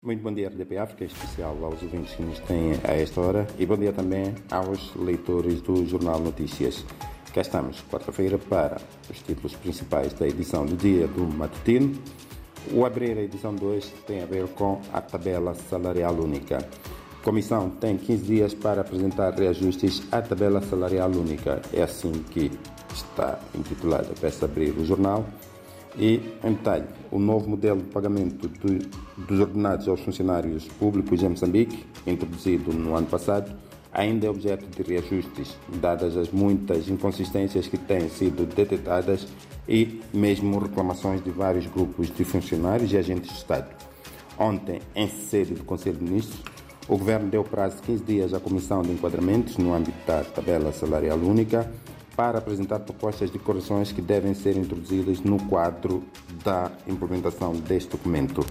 Muito bom dia, RDP África, especial aos ouvintes que nos têm a esta hora e bom dia também aos leitores do Jornal Notícias. Cá estamos, quarta-feira, para os títulos principais da edição do dia do Matutino. O abrir a edição 2 tem a ver com a tabela salarial única. A Comissão tem 15 dias para apresentar reajustes à tabela salarial única. É assim que está intitulada. Peço abrir o jornal. E, em detalhe, o novo modelo de pagamento do, dos ordenados aos funcionários públicos em Moçambique, introduzido no ano passado, ainda é objeto de reajustes, dadas as muitas inconsistências que têm sido detectadas e mesmo reclamações de vários grupos de funcionários e agentes de Estado. Ontem, em sede do Conselho de Ministros, o Governo deu prazo de 15 dias à Comissão de Enquadramentos no âmbito da tabela salarial única para apresentar propostas de correções que devem ser introduzidas no quadro da implementação deste documento.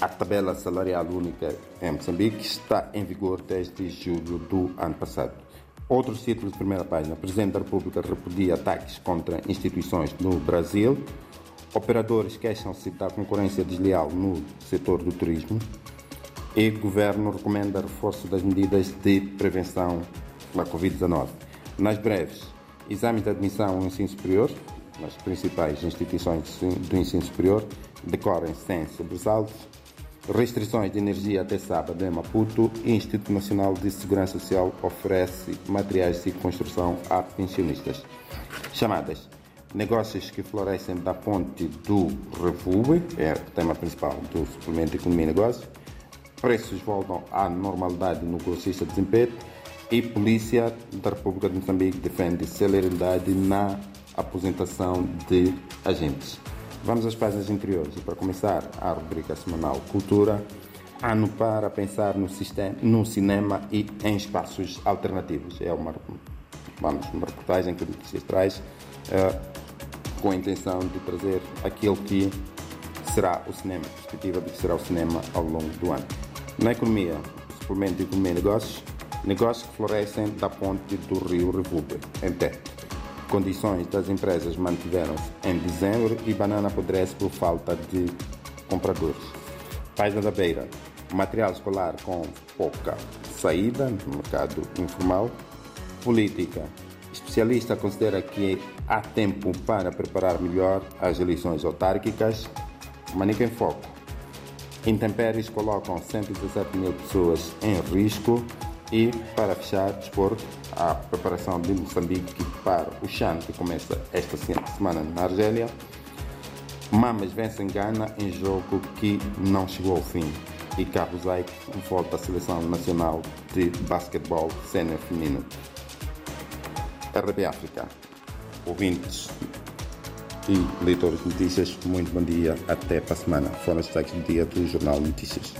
A tabela salarial única em Moçambique está em vigor desde julho do ano passado. Outros títulos de primeira página. O Presidente da República repudia ataques contra instituições no Brasil. Operadores queixam-se da concorrência desleal no setor do turismo. E o Governo recomenda reforço das medidas de prevenção da Covid-19. Nas breves, exames de admissão ao ensino superior, nas principais instituições do ensino superior, decorrem sem sobressaltos. Restrições de energia até sábado em Maputo. Instituto Nacional de Segurança Social oferece materiais de construção a pensionistas. Chamadas. Negócios que florescem da ponte do Revue, é o tema principal do suplemento de Economia e Negócios. Preços voltam à normalidade no grossista de desempenho e Polícia da República de Moçambique defende celeridade na aposentação de agentes. Vamos às páginas interiores e para começar a rubrica semanal Cultura, ano para pensar no, sistema, no cinema e em espaços alternativos. É uma, vamos, uma reportagem que o Notícias traz uh, com a intenção de trazer aquilo que será o cinema, a perspectiva de que será o cinema ao longo do ano. Na economia, suplemento de economia e negócios, Negócios que florescem da ponte do rio Revube, em Tete. Condições das empresas mantiveram-se em dezembro e banana apodrece por falta de compradores. Página da Beira. Material escolar com pouca saída no mercado informal. Política. Especialista considera que há tempo para preparar melhor as eleições autárquicas. Manica em Foco. Intempéries colocam 117 mil pessoas em risco e, para fechar, desporto, a preparação de Moçambique para o Chan, que começa esta semana na Argélia. Mamas vence Gana em jogo que não chegou ao fim. E Carlos Aik volta à seleção nacional de basquetebol sênior feminino. RB África. Ouvintes e leitores de notícias, muito bom dia. Até para a semana. Foram os destaques do dia do Jornal Notícias.